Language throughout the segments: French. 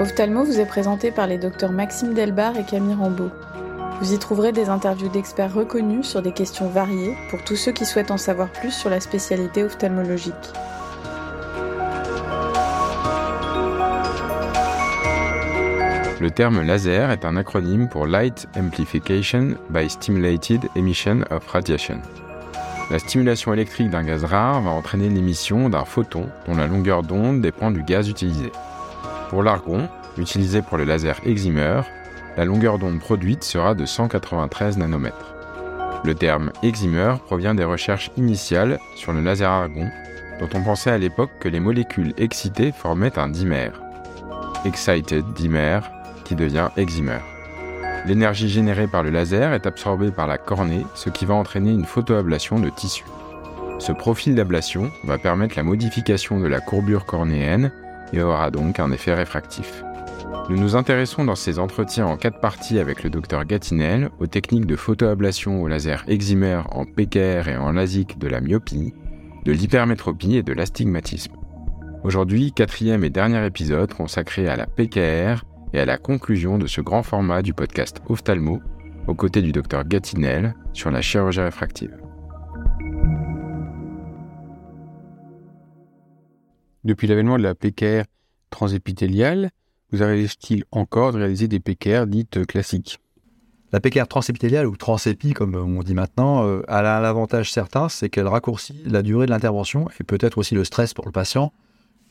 Ophthalmo vous est présenté par les docteurs Maxime Delbar et Camille Rambeau. Vous y trouverez des interviews d'experts reconnus sur des questions variées pour tous ceux qui souhaitent en savoir plus sur la spécialité ophtalmologique. Le terme laser est un acronyme pour Light Amplification by Stimulated Emission of Radiation. La stimulation électrique d'un gaz rare va entraîner l'émission d'un photon dont la longueur d'onde dépend du gaz utilisé. Pour l'argon, utilisé pour le laser excimer, la longueur d'onde produite sera de 193 nanomètres. Le terme excimer provient des recherches initiales sur le laser argon, dont on pensait à l'époque que les molécules excitées formaient un dimère. Excited dimer devient excimer. L'énergie générée par le laser est absorbée par la cornée, ce qui va entraîner une photoablation de tissu. Ce profil d'ablation va permettre la modification de la courbure cornéenne et aura donc un effet réfractif. Nous nous intéressons dans ces entretiens en quatre parties avec le docteur Gatinel aux techniques de photoablation au laser excimer en PKR et en LASIK de la myopie, de l'hypermétropie et de l'astigmatisme. Aujourd'hui, quatrième et dernier épisode consacré à la PKR et à la conclusion de ce grand format du podcast Ophthalmo, aux côtés du docteur Gatinel sur la chirurgie réfractive. Depuis l'avènement de la PKR transépithéliale, vous arrive-t-il encore de réaliser des PKR dites classiques La PKR transépithéliale ou transépi, comme on dit maintenant, euh, a un avantage certain, c'est qu'elle raccourcit la durée de l'intervention et peut-être aussi le stress pour le patient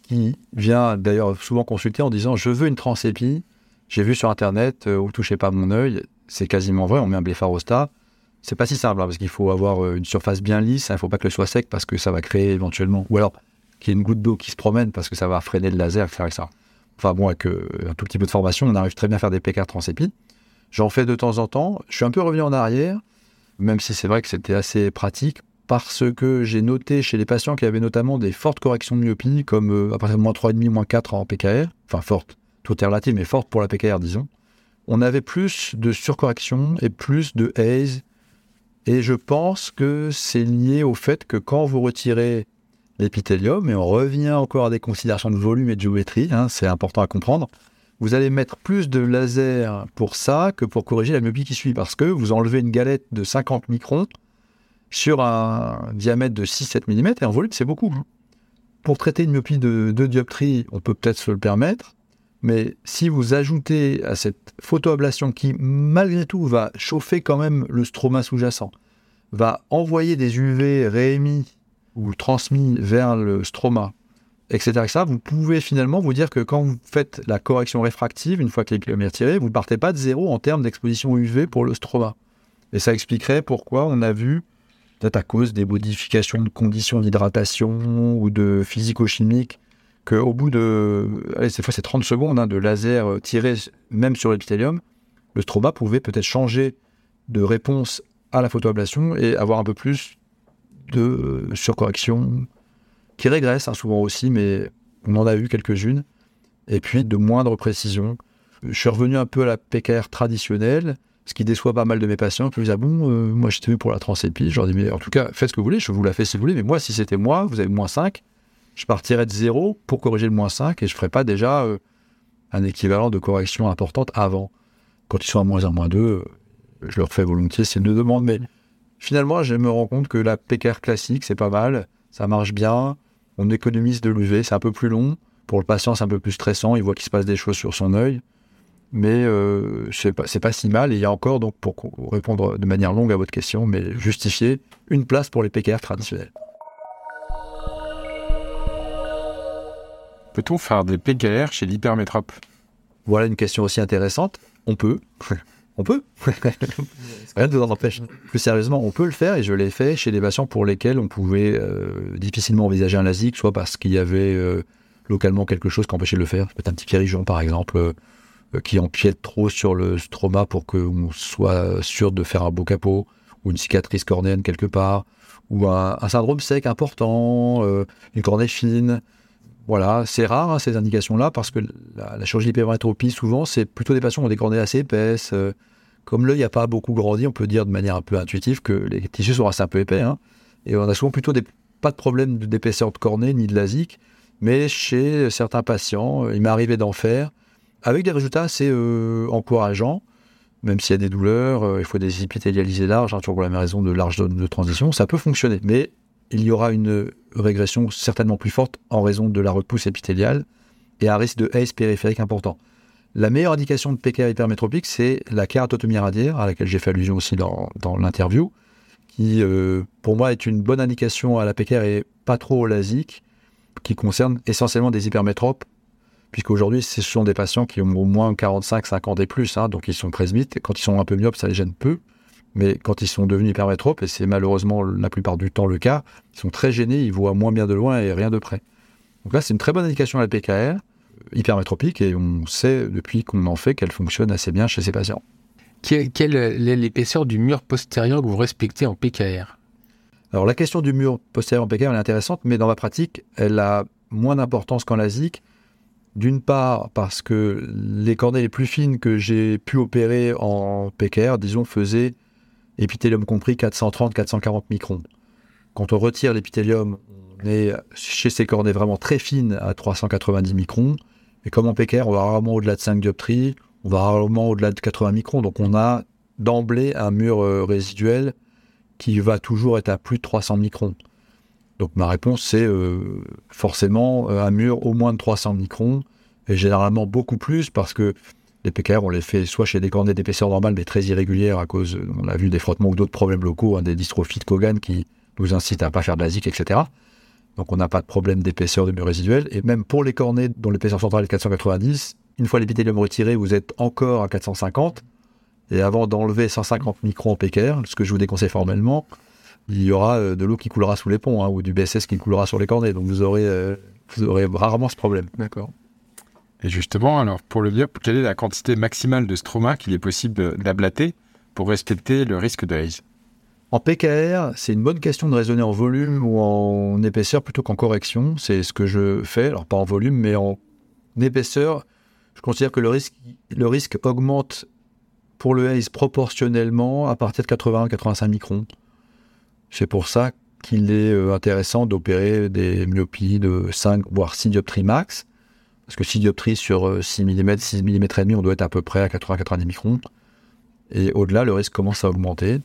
qui vient d'ailleurs souvent consulter en disant je veux une transépie, j'ai vu sur internet, euh, vous touchez pas mon œil, c'est quasiment vrai, on met un blépharostat. C'est pas si simple hein, parce qu'il faut avoir euh, une surface bien lisse, il hein, ne faut pas que le soit sec parce que ça va créer éventuellement, ou alors qu'il y ait une goutte d'eau qui se promène parce que ça va freiner le laser, etc. ça. Enfin bon, avec un tout petit peu de formation, on arrive très bien à faire des PK transépides. J'en fais de temps en temps. Je suis un peu revenu en arrière, même si c'est vrai que c'était assez pratique parce que j'ai noté chez les patients qui avaient notamment des fortes corrections de myopie, comme euh, à partir de moins 3,5, moins 4 en PKR, enfin fortes, tout est relatif, mais fortes pour la PKR, disons, on avait plus de surcorrection et plus de haze. Et je pense que c'est lié au fait que quand vous retirez l'épithélium, et on revient encore à des considérations de volume et de géométrie, hein, c'est important à comprendre, vous allez mettre plus de laser pour ça que pour corriger la myopie qui suit, parce que vous enlevez une galette de 50 microns, sur un diamètre de 6-7 mm, et en volume, c'est beaucoup. Pour traiter une myopie de 2 dioptries, on peut peut-être se le permettre, mais si vous ajoutez à cette photoablation qui, malgré tout, va chauffer quand même le stroma sous-jacent, va envoyer des UV réémis ou transmis vers le stroma, etc., vous pouvez finalement vous dire que quand vous faites la correction réfractive, une fois que l'équilibre est retiré, vous ne partez pas de zéro en termes d'exposition UV pour le stroma. Et ça expliquerait pourquoi on a vu peut-être à cause des modifications de conditions d'hydratation ou de physico-chimiques, qu'au bout de, allez, cette fois c'est 30 secondes hein, de laser euh, tiré même sur l'épithélium, le stroma pouvait peut-être changer de réponse à la photoablation et avoir un peu plus de euh, surcorrection qui régresse hein, souvent aussi, mais on en a eu quelques-unes, et puis de moindre précision. Je suis revenu un peu à la PKR traditionnelle, ce qui déçoit pas mal de mes patients. Puis ils disent, ah bon, euh, moi j'étais venu pour la transépie. Je leur dis, mais en tout cas, faites ce que vous voulez, je vous la fais si vous voulez, mais moi, si c'était moi, vous avez moins 5, je partirais de zéro pour corriger le moins 5 et je ne ferais pas déjà euh, un équivalent de correction importante avant. Quand ils sont à moins 1, moins 2, euh, je leur fais volontiers, c'est une demande. Mais finalement, je me rends compte que la PKR classique, c'est pas mal, ça marche bien, on économise de l'UV, c'est un peu plus long. Pour le patient, c'est un peu plus stressant, il voit qu'il se passe des choses sur son œil mais euh, c'est pas, pas si mal. Et il y a encore, donc, pour répondre de manière longue à votre question, mais justifier, une place pour les PKR traditionnels. Peut-on faire des PKR chez l'hypermétrope? Voilà une question aussi intéressante. On peut. on peut. Rien ne vous en empêche. Plus sérieusement, on peut le faire et je l'ai fait chez des patients pour lesquels on pouvait euh, difficilement envisager un LASIK, soit parce qu'il y avait euh, localement quelque chose qui empêchait de le faire, peut-être un petit périgion par exemple, euh, qui empiète trop sur le stroma pour qu'on soit sûr de faire un beau capot, ou une cicatrice cornéenne quelque part, ou un, syndrome sec important, une cornée fine. Voilà, c'est rare hein, ces indications-là parce que la, chirurgie d'hypermétropie, souvent, c'est plutôt des patients qui ont des cornées assez épaisses. Comme l'œil n'a pas beaucoup grandi, on peut dire de manière un peu intuitive que les tissus sont assez un peu épais. Hein, et on a souvent plutôt pas de problème d'épaisseur de cornée ni de lasique. Mais chez certains patients, il m'est arrivé d'en faire avec des résultats assez euh, encourageants, même s'il y a des douleurs, euh, il faut des épithélialisés larges, hein, toujours pour la même raison de large zone de transition, ça peut fonctionner. Mais il y aura une régression certainement plus forte en raison de la repousse épithéliale et un risque de haze périphérique important. La meilleure indication de PKR hypermétropique, c'est la kératotomie radiaire, à laquelle j'ai fait allusion aussi dans, l'interview, qui, euh, pour moi, est une bonne indication à la PKR et pas trop au qui concerne essentiellement des hypermétropes, puisqu'aujourd'hui, ce sont des patients qui ont au moins 45, 50 et plus, hein, donc ils sont presbytes, quand ils sont un peu myopes, ça les gêne peu. Mais quand ils sont devenus hypermétropes, et c'est malheureusement la plupart du temps le cas, ils sont très gênés, ils voient moins bien de loin et rien de près. Donc là, c'est une très bonne indication à la PKR hypermétropique et on sait depuis qu'on en fait qu'elle fonctionne assez bien chez ces patients. Quelle est l'épaisseur du mur postérieur que vous respectez en PKR Alors la question du mur postérieur en PKR elle est intéressante, mais dans ma pratique, elle a moins d'importance qu'en LASIK. D'une part parce que les cornées les plus fines que j'ai pu opérer en PKR, disons, faisaient épithélium compris 430-440 microns. Quand on retire l'épithélium, on est chez ces cornées vraiment très fines à 390 microns. Et comme en PKR, on va rarement au-delà de 5 dioptries, on va rarement au-delà de 80 microns. Donc on a d'emblée un mur euh, résiduel qui va toujours être à plus de 300 microns. Donc ma réponse, c'est euh, forcément euh, un mur au moins de 300 microns, et généralement beaucoup plus, parce que les PKR, on les fait soit chez des cornets d'épaisseur normale, mais très irrégulières à cause, on a vu des frottements ou d'autres problèmes locaux, hein, des dystrophies de Kogan qui nous incitent à ne pas faire de la etc. Donc on n'a pas de problème d'épaisseur de mur résiduel. Et même pour les cornets dont l'épaisseur centrale est 490, une fois l'épithélium retiré, vous êtes encore à 450. Et avant d'enlever 150 microns PKR, ce que je vous déconseille formellement, il y aura euh, de l'eau qui coulera sous les ponts hein, ou du BSS qui coulera sur les cornets. Donc vous aurez, euh, vous aurez rarement ce problème. D'accord. Et justement, alors pour le myop, quelle est la quantité maximale de stroma qu'il est possible d'ablater pour respecter le risque de haze En PKR, c'est une bonne question de raisonner en volume ou en épaisseur plutôt qu'en correction. C'est ce que je fais, alors pas en volume, mais en épaisseur. Je considère que le risque, augmente pour le haze proportionnellement à partir de 80-85 microns. C'est pour ça qu'il est euh, intéressant d'opérer des myopies de 5 voire 6 dioptries max. Parce que 6 dioptries sur 6 mm, 6 mm et demi, on doit être à peu près à 80-90 microns. Et au-delà, le risque commence à augmenter.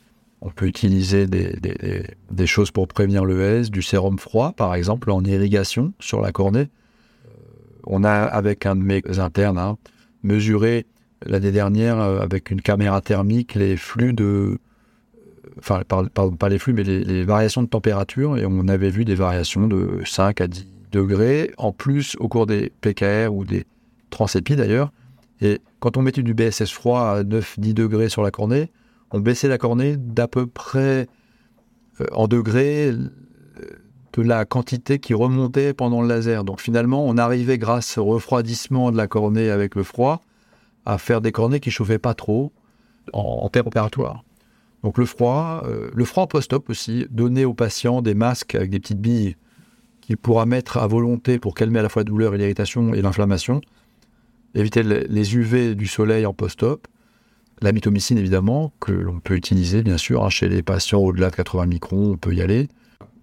On peut utiliser des, choses pour prévenir le haze, du sérum froid, par exemple, en irrigation sur la cornée. On a, avec un de mes internes, hein, mesuré l'année dernière, euh, avec une caméra thermique, les flux de, enfin, pas les flux, mais les, variations de température, et on avait vu des variations de 5 à 10 degrés, en plus au cours des PKR ou des transépis d'ailleurs. Et quand on mettait du BSS froid à 9-10 degrés sur la cornée, on baissait la cornée d'à peu près euh, en degrés euh, de la quantité qui remontait pendant le laser. Donc finalement, on arrivait grâce au refroidissement de la cornée avec le froid à faire des cornées qui chauffaient pas trop en, en terre opératoire. Donc le froid, euh, le froid post-op aussi, donner aux patients des masques avec des petites billes qu'il pourra mettre à volonté pour calmer à la fois la douleur et l'irritation et l'inflammation. Éviter les UV du soleil en post-op. La mitomycine, évidemment, que l'on peut utiliser, bien sûr, hein, chez les patients au-delà de 80 microns, on peut y aller.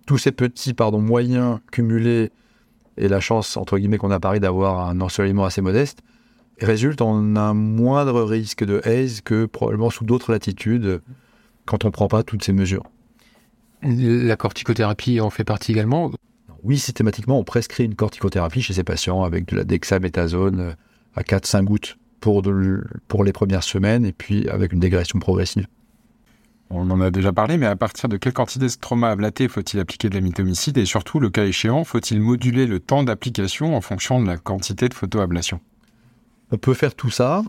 Tous ces petits pardon, moyens cumulés et la chance, entre guillemets, qu'on a Paris d'avoir un ensoleillement assez modeste, résultent en un moindre risque de haze que probablement sous d'autres latitudes quand on ne prend pas toutes ces mesures. La corticothérapie en fait partie également? Oui, systématiquement, on prescrit une corticothérapie chez ces patients avec de la dexaméthasone à 4-5 gouttes pour, pour les premières semaines et puis avec une dégradation progressive. On en a déjà parlé, mais à partir de quelle quantité de stroma ablaté faut-il appliquer de la mitomycine et surtout, le cas échéant, faut-il moduler le temps d'application en fonction de la quantité de photoablation? On peut faire tout ça,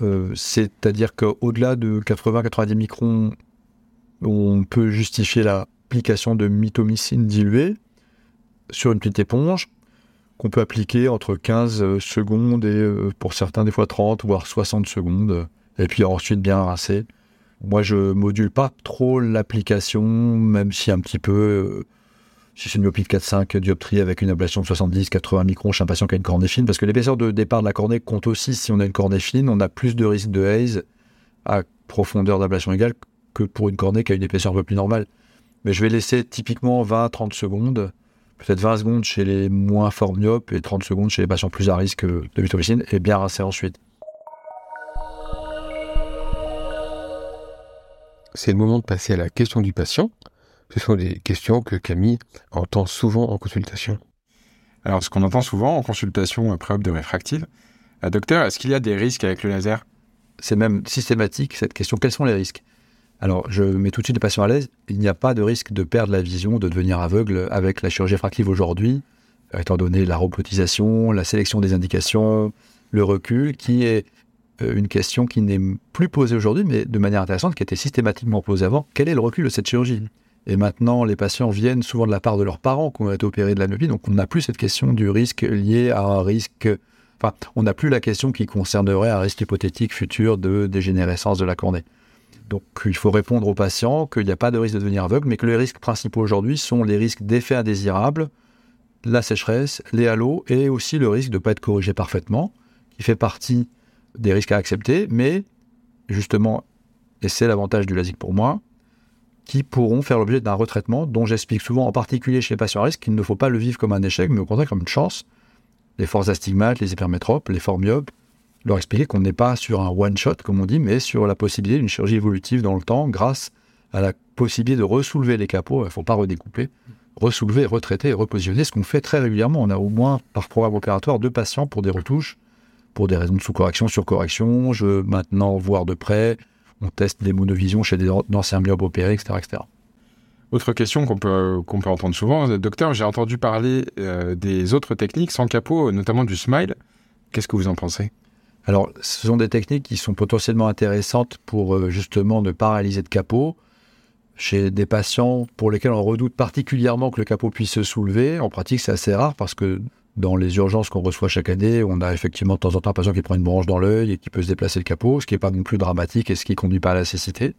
euh, c'est-à-dire qu'au-delà de 80-90 microns on peut justifier l'application de mitomycine diluée sur une petite éponge qu'on peut appliquer entre 15 euh, secondes et euh, pour certains des fois 30 voire 60 secondes et puis ensuite bien rincer. Moi je module pas trop l'application même si un petit peu euh, si c'est une myopie de 4-5 dioptries avec une ablation de 70-80 microns chez un patient qui a une cornée fine, parce que l'épaisseur de départ de la cornée compte aussi si on a une cornée fine, on a plus de risque de haze à profondeur d'ablation égale que pour une cornée qui a une épaisseur un peu plus normale. Mais je vais laisser typiquement 20-30 secondes, peut-être 20 secondes chez les moins formiopes et 30 secondes chez les patients plus à risque de mythomycine et eh bien rincer ensuite. C'est le moment de passer à la question du patient. Ce sont des questions que Camille entend souvent en consultation. Alors, ce qu'on entend souvent en consultation préop de réfractive, docteur, est-ce qu'il y a des risques avec le laser? C'est même systématique cette question. Quels sont les risques? Alors, je mets tout de suite les patients à l'aise. Il n'y a pas de risque de perdre la vision, de devenir aveugle avec la chirurgie réfractive aujourd'hui, étant donné la robotisation, la sélection des indications, le recul, qui est euh, une question qui n'est plus posée aujourd'hui, mais de manière intéressante, qui était systématiquement posée avant. Quel est le recul de cette chirurgie? Et maintenant, les patients viennent souvent de la part de leurs parents qui ont été opérés de la myopie, donc on n'a plus cette question du risque lié à un risque. Enfin, on n'a plus la question qui concernerait un risque hypothétique futur de dégénérescence de la cornée. Donc, il faut répondre aux patients qu'il n'y a pas de risque de devenir aveugle, mais que les risques principaux aujourd'hui sont les risques d'effets indésirables, la sécheresse, les halos et aussi le risque de ne pas être corrigé parfaitement, qui fait partie des risques à accepter, mais justement, et c'est l'avantage du LASIK pour moi, qui pourront faire l'objet d'un retraitement dont j'explique souvent, en particulier chez les patients à risque, qu'il ne faut pas le vivre comme un échec, mais au contraire comme une chance. Les forces astigmates, les hypermétropes, les formiopes, leur expliquer qu'on n'est pas sur un one-shot, comme on dit, mais sur la possibilité d'une chirurgie évolutive dans le temps grâce à la possibilité de ressoulever les capots, il ne faut pas redécouper, ressoulever, retraiter et repositionner, ce qu'on fait très régulièrement. On a au moins par programme opératoire deux patients pour des retouches pour des raisons de sous-correction, sur-correction. Je veux maintenant voir de près. On teste des monovisions chez des anciens myopes opérés, etc. etc. Autre question qu'on peut, peut entendre souvent, docteur, j'ai entendu parler euh, des autres techniques sans capot, notamment du smile. Qu'est-ce que vous en pensez? Alors, ce sont des techniques qui sont potentiellement intéressantes pour euh, justement ne pas réaliser de capot. Chez des patients pour lesquels on redoute particulièrement que le capot puisse se soulever, en pratique c'est assez rare parce que dans les urgences qu'on reçoit chaque année, on a effectivement de temps en temps un patient qui prend une branche dans l'œil et qui peut se déplacer le capot, ce qui n'est pas non plus dramatique et ce qui ne conduit pas à la cécité.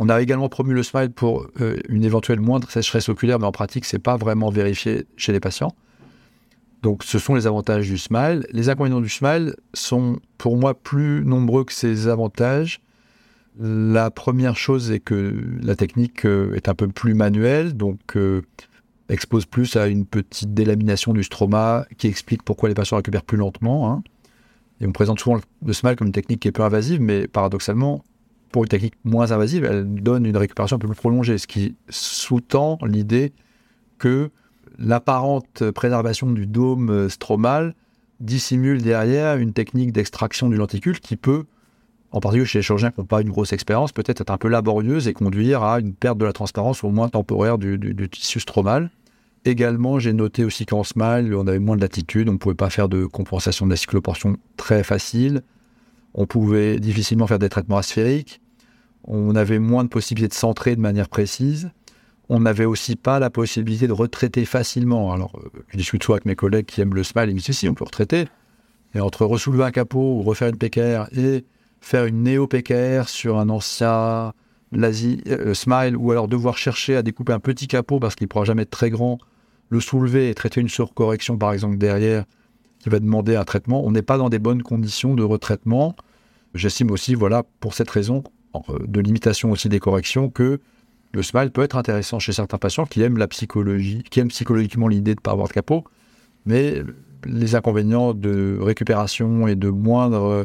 On a également promu le smile pour euh, une éventuelle moindre sécheresse oculaire, mais en pratique, ce n'est pas vraiment vérifié chez les patients. Donc, ce sont les avantages du smile. Les inconvénients du smile sont, pour moi, plus nombreux que ses avantages. La première chose est que la technique euh, est un peu plus manuelle, donc euh, expose plus à une petite délamination du stroma qui explique pourquoi les patients récupèrent plus lentement. Hein. Et on présente souvent le smile comme une technique qui est peu invasive, mais paradoxalement, pour une technique moins invasive, elle donne une récupération un peu plus prolongée, ce qui sous-tend l'idée que l'apparente préservation du dôme stromal dissimule derrière une technique d'extraction du lenticule qui peut, en particulier chez les chirurgiens qui n'ont pas une grosse expérience, peut-être être un peu laborieuse et conduire à une perte de la transparence au moins temporaire du tissu stromal. Également, j'ai noté aussi qu'en smile, on avait moins de latitude, on ne pouvait pas faire de compensation de la cycloportion très facile, on pouvait difficilement faire des traitements asphériques, on avait moins de possibilités de centrer de manière précise, on n'avait aussi pas la possibilité de retraiter facilement. Alors, euh, je discute souvent avec mes collègues qui aiment le smile, ils me disent si, on peut retraiter. Et entre ressoulever un capot ou refaire une PKR et faire une néo-PKR sur un ancien euh, smile ou alors devoir chercher à découper un petit capot parce qu'il ne pourra jamais être très grand le soulever et traiter une surcorrection, par exemple, derrière, qui va demander un traitement, on n'est pas dans des bonnes conditions de retraitement. J'estime aussi, voilà, pour cette raison, euh, de limitation aussi des corrections, que le smile peut être intéressant chez certains patients qui aiment la psychologie, qui aiment psychologiquement l'idée de ne pas avoir de capot, mais les inconvénients de récupération et de moindre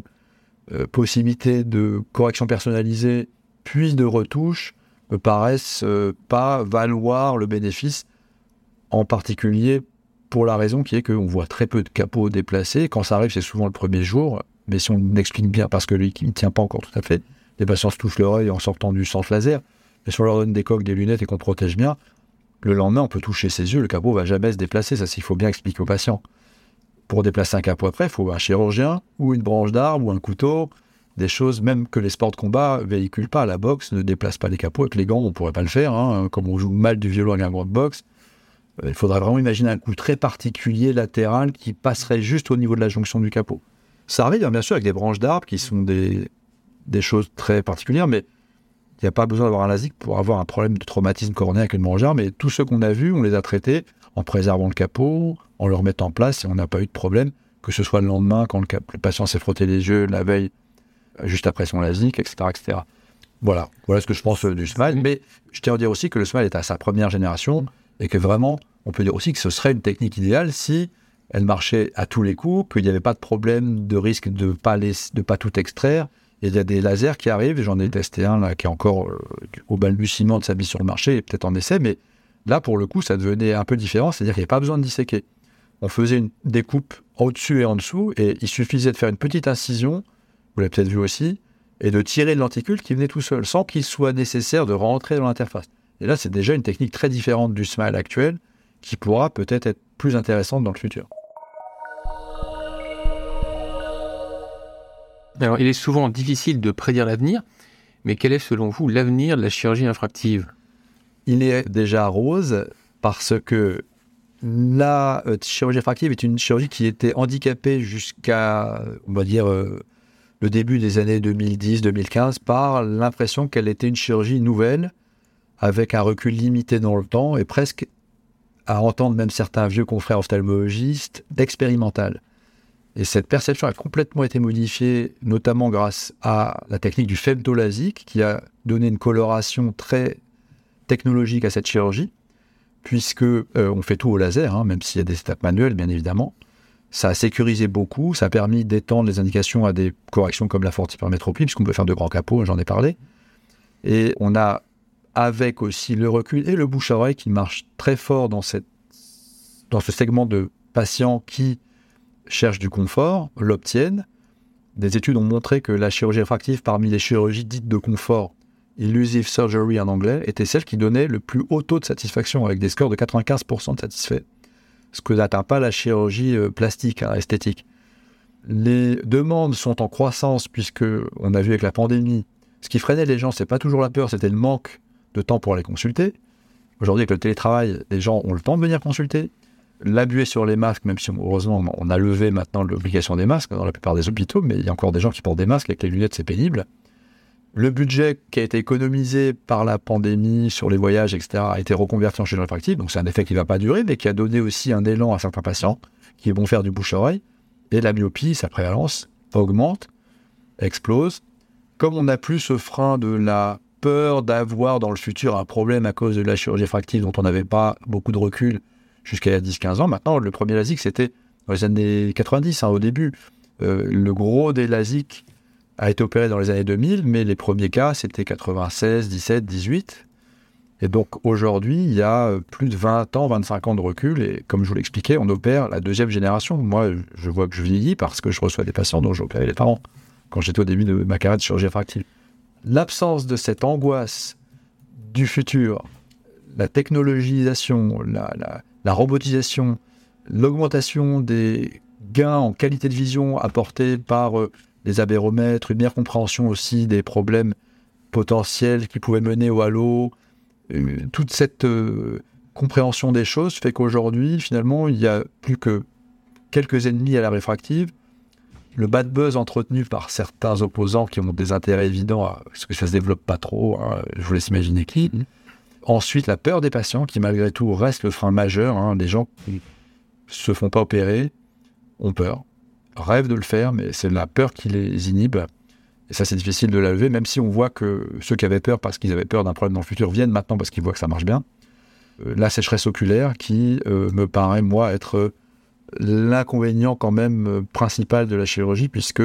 euh, possibilité de correction personnalisée, puis de retouche, me paraissent euh, pas valoir le bénéfice en particulier pour la raison qui est qu'on voit très peu de capots déplacés. Quand ça arrive, c'est souvent le premier jour, mais si on explique bien, parce que lui, il ne tient pas encore tout à fait, les patients se touchent l'oreille en sortant du centre laser, mais si on leur donne des coques, des lunettes et qu'on protège bien, le lendemain, on peut toucher ses yeux, le capot va jamais se déplacer, ça, il faut bien expliquer aux patients. Pour déplacer un capot après, il faut un chirurgien, ou une branche d'arbre, ou un couteau, des choses même que les sports de combat véhiculent pas. La boxe ne déplace pas les capots avec les gants, on pourrait pas le faire, hein, comme on joue mal du violon avec un gant de boxe. Euh, il faudrait vraiment imaginer un coup très particulier latéral qui passerait juste au niveau de la jonction du capot. Ça arrive bien sûr avec des branches d'arbres qui sont des choses très particulières, mais il n'y a pas besoin d'avoir un LASIK pour avoir un problème de traumatisme cornéen avec une d'arbre. Mais tous ceux qu'on a vus, on les a traités en préservant le capot, en le remettant en place et on n'a pas eu de problème, que ce soit le lendemain quand le, patient s'est frotté les yeux, la veille, juste après son LASIK, etc. etc. Voilà, voilà ce que je pense du smile. Mais je tiens à dire aussi que le smile est à sa première génération et que vraiment, on peut dire aussi que ce serait une technique idéale si elle marchait à tous les coups, qu'il n'y avait pas de problème de risque de pas de pas tout extraire, il y a des lasers qui arrivent, et j'en ai testé un là qui est encore euh, au balbutiement de sa mise sur le marché, et peut-être en essai, mais là pour le coup ça devenait un peu différent, c'est-à-dire qu'il n'y avait pas besoin de disséquer. On faisait une découpe au-dessus et en dessous, et il suffisait de faire une petite incision, vous l'avez peut-être vu aussi, et de tirer le lenticule qui venait tout seul, sans qu'il soit nécessaire de rentrer dans l'interface. Et là, c'est déjà une technique très différente du smile actuel, qui pourra peut-être être plus intéressante dans le futur. Alors, il est souvent difficile de prédire l'avenir, mais quel est selon vous l'avenir de la chirurgie infractive? Il est déjà rose parce que la euh, chirurgie infractive est une chirurgie qui était handicapée jusqu'à, on va euh, le début des années 2010-2015 par l'impression qu'elle était une chirurgie nouvelle, avec un recul limité dans le temps et presque, à entendre même certains vieux confrères ophtalmologistes, expérimentale. Et cette perception a complètement été modifiée, notamment grâce à la technique du femtolasique, qui a donné une coloration très technologique à cette chirurgie, puisque euh, on fait tout au laser, hein, même s'il y a des étapes manuelles, bien évidemment. Ça a sécurisé beaucoup, ça a permis d'étendre les indications à des corrections comme la fortipermétropie, puisqu'on peut faire de grands capots, j'en ai parlé. Et on a, avec aussi le recul et le bouche-oreille qui marche très fort dans, cette, dans ce segment de patients qui cherchent du confort, l'obtiennent. Des études ont montré que la chirurgie réfractive, parmi les chirurgies dites de confort, illusive surgery en anglais, était celle qui donnait le plus haut taux de satisfaction, avec des scores de 95% de satisfaits ce que n'atteint pas la chirurgie euh, plastique, hein, esthétique. Les demandes sont en croissance puisque on a vu avec la pandémie, ce qui freinait les gens, c'est pas toujours la peur, c'était le manque de temps pour aller consulter. Aujourd'hui, avec le télétravail, les gens ont le temps de venir consulter. L'abus sur les masques, même si heureusement on a levé maintenant l'obligation des masques dans la plupart des hôpitaux, mais il y a encore des gens qui portent des masques avec les lunettes, c'est pénible. Le budget qui a été économisé par la pandémie sur les voyages, etc., a été reconverti en chirurgie réfractive. Donc c'est un effet qui ne va pas durer, mais qui a donné aussi un élan à certains patients qui vont faire du bouche-oreille. Et la myopie, sa prévalence augmente, explose. Comme on n'a plus ce frein de la peur d'avoir dans le futur un problème à cause de la chirurgie réfractive dont on n'avait pas beaucoup de recul jusqu'à 10-15 ans, maintenant le premier LASIK c'était dans les années 90, hein, au début. Euh, le gros des LASIK a été opéré dans les années 2000, mais les premiers cas, c'était 96, 17, 18. Et donc aujourd'hui, il y a plus de 20 ans, 25 ans de recul, et comme je vous l'expliquais, on opère la deuxième génération. Moi, je vois que je vieillis parce que je reçois des patients dont j'ai opéré les parents, quand j'étais au début de ma carrière de chirurgie réfractive. L'absence de cette angoisse du futur, la technologisation, la robotisation, l'augmentation des gains en qualité de vision apportés par euh, des abéromètres, une meilleure compréhension aussi des problèmes potentiels qui pouvaient mener au halo. Euh, toute cette euh, compréhension des choses fait qu'aujourd'hui, finalement, il n'y a plus que quelques ennemis à la réfractive. Le bad buzz entretenu par certains opposants qui ont des intérêts évidents, parce que ça se développe pas trop, hein, je vous laisse imaginer qui. Ensuite, la peur des patients, qui malgré tout reste le frein majeur. Hein, les gens qui se font pas opérer ont peur rêvent de le faire, mais c'est la peur qui les inhibe. Et ça, c'est difficile de la lever, même si on voit que ceux qui avaient peur parce qu'ils avaient peur d'un problème dans le futur viennent maintenant parce qu'ils voient que ça marche bien. Euh, la sécheresse oculaire, qui euh, me paraît, moi, être l'inconvénient quand même euh, principal de la chirurgie, puisque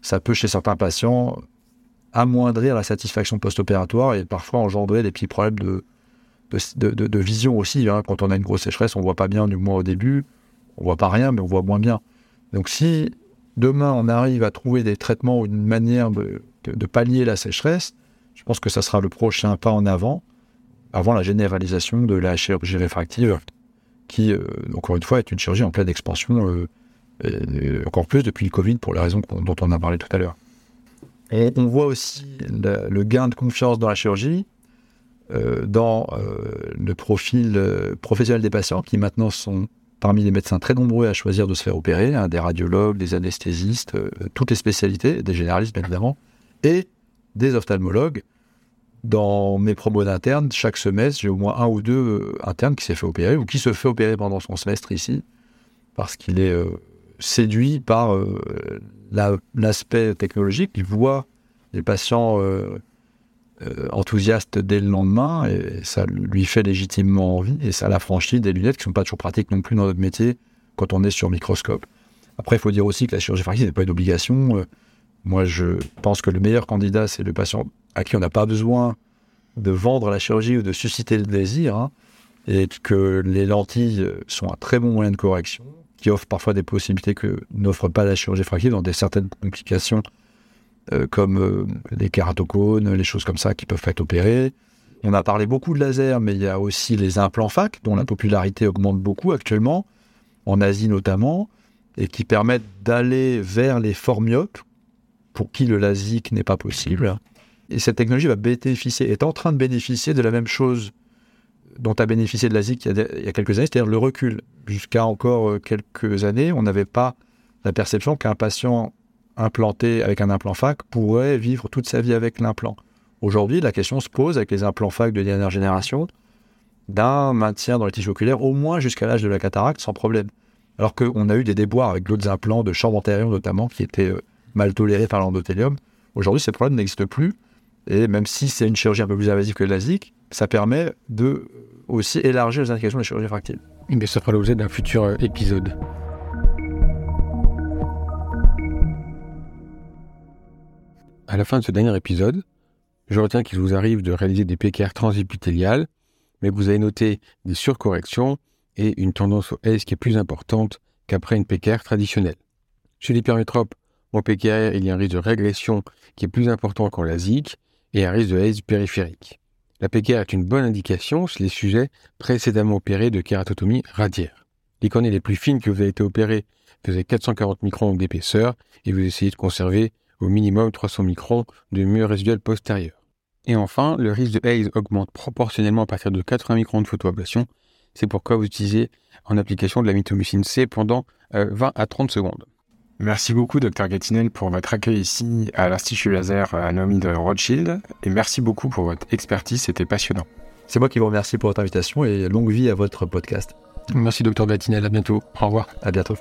ça peut, chez certains patients, amoindrir la satisfaction post-opératoire et parfois engendrer des petits problèmes de, de, vision aussi. Hein. Quand on a une grosse sécheresse, on voit pas bien, du moins au début. On voit pas rien, mais on voit moins bien. Donc si demain on arrive à trouver des traitements ou une manière de, pallier la sécheresse, je pense que ça sera le prochain pas en avant, avant la généralisation de la chirurgie réfractive, qui, euh, encore une fois, est une chirurgie en pleine expansion, euh, encore plus depuis le Covid, pour les raisons dont on a parlé tout à l'heure. On voit aussi le, gain de confiance dans la chirurgie, euh, dans le profil professionnel des patients, qui maintenant sont parmi les médecins très nombreux à choisir de se faire opérer, hein, des radiologues, des anesthésistes, euh, toutes les spécialités, des généralistes bien évidemment, et des ophtalmologues. Dans mes promos d'internes, chaque semestre, j'ai au moins un ou deux euh, internes qui s'est fait opérer ou qui se fait opérer pendant son semestre ici, parce qu'il est euh, séduit par l'aspect technologique. Il voit les patients euh, enthousiaste dès le lendemain et ça lui fait légitimement envie et ça l'affranchit des lunettes qui sont pas toujours pratiques non plus dans notre métier quand on est sur microscope. Après, il faut dire aussi que la chirurgie réfractive n'est pas une obligation. Euh, Moi, je pense que le meilleur candidat, c'est le patient à qui on n'a pas besoin de vendre la chirurgie ou de susciter le désir, hein, et que les lentilles sont un très bon moyen de correction, qui offre parfois des possibilités que n'offre pas la chirurgie fractive dans des certaines complications euh, comme euh, les kératocones, les choses comme ça qui peuvent être opérées. On a parlé beaucoup de laser, mais il y a aussi les implants FAC, dont la popularité augmente beaucoup actuellement, en Asie notamment, et qui permettent d'aller vers les formyopes, pour qui le LASIK n'est pas possible. Et cette technologie va bénéficier, est en train de bénéficier de la même chose dont a bénéficié de LASIK il y a, il y a quelques années, c'est-à-dire le recul. Jusqu'à encore euh, quelques années, on n'avait pas la perception qu'un patient implanté avec un implant FAC pourrait vivre toute sa vie avec l'implant. Aujourd'hui, la question se pose avec les implants FAC de dernière génération d'un maintien dans les tissus oculaires au moins jusqu'à l'âge de la cataracte sans problème. Alors qu'on a eu des déboires avec d'autres implants de chambre antérieure notamment qui étaient euh, mal tolérés par l'endothélium. Aujourd'hui, ces problèmes n'existent plus. Et même si c'est une chirurgie un peu plus invasive que le LASIK, ça permet de aussi élargir les indications de la chirurgie fractive. Mais ça fera l'objet d'un futur euh, épisode. À la fin de ce dernier épisode, je retiens qu'il vous arrive de réaliser des PKR transépithéliales, mais vous avez noté des surcorrections et une tendance au S qui est plus importante qu'après une PKR traditionnelle. Chez l'hypermétrope, au PKR, il y a un risque de régression qui est plus important qu'en LASIK et un risque de haze périphérique. La PKR est une bonne indication chez les sujets précédemment opérés de kératotomie radiaire. Les cornées les plus fines que vous avez été opérées faisaient 440 microns d'épaisseur et vous essayez de conserver au minimum 300 microns de mur résiduel postérieur. Et enfin, le risque de haze augmente proportionnellement à partir de 80 microns de photoablation. C'est pourquoi vous utilisez en application de la mitomycine C pendant 20 à 30 secondes. Merci beaucoup, Dr Gatinel, pour votre accueil ici à l'Institut Laser à Naomi de Rothschild. Et merci beaucoup pour votre expertise, c'était passionnant. C'est moi qui vous remercie pour votre invitation et longue vie à votre podcast. Merci, Dr Gatinel. À bientôt. Au revoir. À bientôt.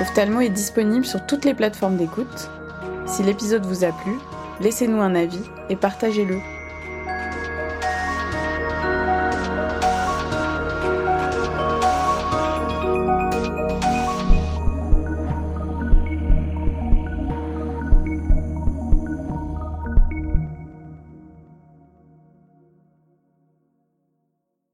Ophthalmo est disponible sur toutes les plateformes d'écoute. Si l'épisode vous a plu, laissez-nous un avis et partagez-le.